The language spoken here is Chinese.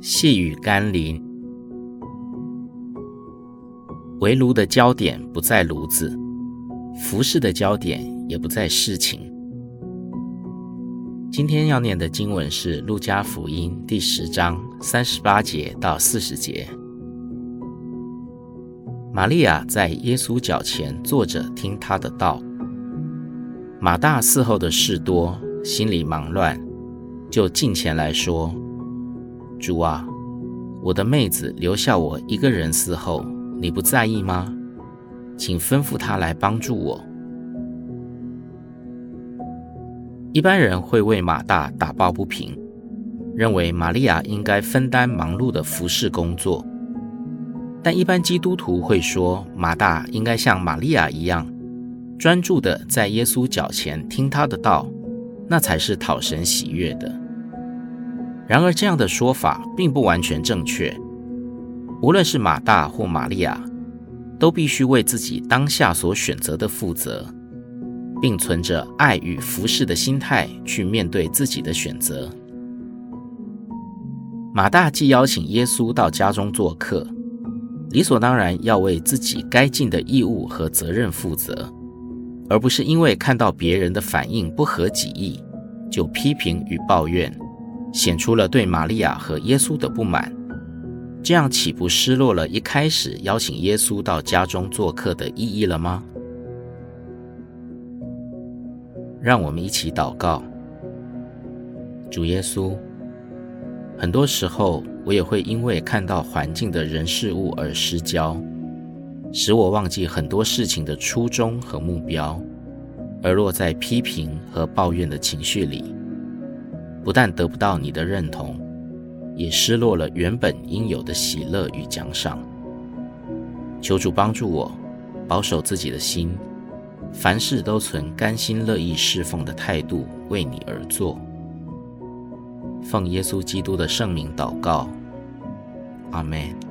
细雨甘霖，围炉的焦点不在炉子，服饰的焦点也不在事情。今天要念的经文是《路加福音》第十章三十八节到四十节。玛利亚在耶稣脚前坐着听他的道。马大伺候的事多，心里忙乱，就近前来说：“主啊，我的妹子留下我一个人伺候，你不在意吗？请吩咐她来帮助我。”一般人会为马大打抱不平，认为玛利亚应该分担忙碌的服侍工作。但一般基督徒会说，马大应该像玛利亚一样。专注的在耶稣脚前听他的道，那才是讨神喜悦的。然而，这样的说法并不完全正确。无论是马大或玛利亚，都必须为自己当下所选择的负责，并存着爱与服侍的心态去面对自己的选择。马大既邀请耶稣到家中做客，理所当然要为自己该尽的义务和责任负责。而不是因为看到别人的反应不合己意，就批评与抱怨，显出了对玛利亚和耶稣的不满，这样岂不失落了一开始邀请耶稣到家中做客的意义了吗？让我们一起祷告。主耶稣，很多时候我也会因为看到环境的人事物而失焦。使我忘记很多事情的初衷和目标，而落在批评和抱怨的情绪里，不但得不到你的认同，也失落了原本应有的喜乐与奖赏。求主帮助我，保守自己的心，凡事都存甘心乐意侍奉的态度，为你而做。奉耶稣基督的圣名祷告，阿门。